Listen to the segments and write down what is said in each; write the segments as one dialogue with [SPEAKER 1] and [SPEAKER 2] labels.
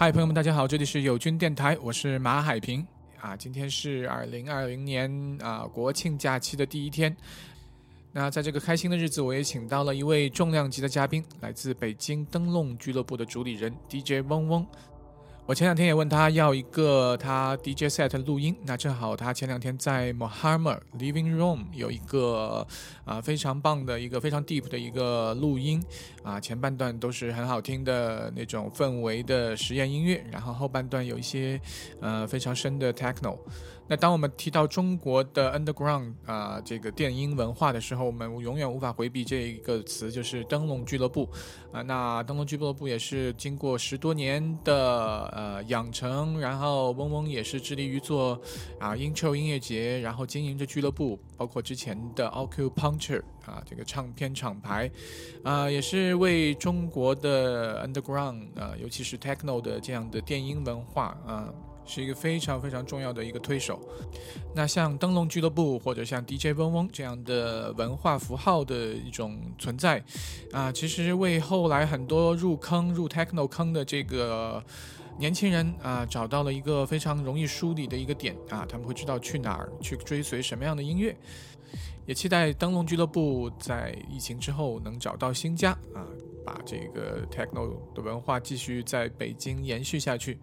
[SPEAKER 1] 嗨，朋友们，大家好，这里是友军电台，我是马海平啊。今天是二零二零年啊国庆假期的第一天。那在这个开心的日子，我也请到了一位重量级的嘉宾，来自北京灯笼俱乐部的主理人 DJ 嗡嗡。我前两天也问他要一个他 DJ set 的录音，那正好他前两天在 Mohammed Living Room 有一个啊非常棒的一个非常 deep 的一个录音啊，前半段都是很好听的那种氛围的实验音乐，然后后半段有一些呃非常深的 techno。那当我们提到中国的 underground 啊这个电音文化的时候，我们永远无法回避这一个词，就是灯笼俱乐部啊。那灯笼俱乐部也是经过十多年的呃养成，然后嗡嗡也是致力于做啊 intro 音乐节，然后经营着俱乐部，包括之前的 o c u p u n c t u r e 啊这个唱片厂牌啊，也是为中国的 underground 啊，尤其是 techno 的这样的电音文化啊。是一个非常非常重要的一个推手。那像灯笼俱乐部或者像 DJ 嗡嗡这样的文化符号的一种存在，啊，其实为后来很多入坑入 techno 坑的这个年轻人啊，找到了一个非常容易梳理的一个点啊，他们会知道去哪儿去追随什么样的音乐。也期待灯笼俱乐部在疫情之后能找到新家啊，把这个 techno 的文化继续在北京延续下去。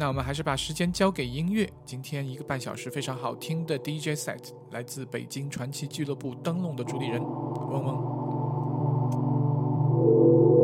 [SPEAKER 1] 那我们还是把时间交给音乐。今天一个半小时非常好听的 DJ set，来自北京传奇俱乐部灯笼的主理人嗡嗡。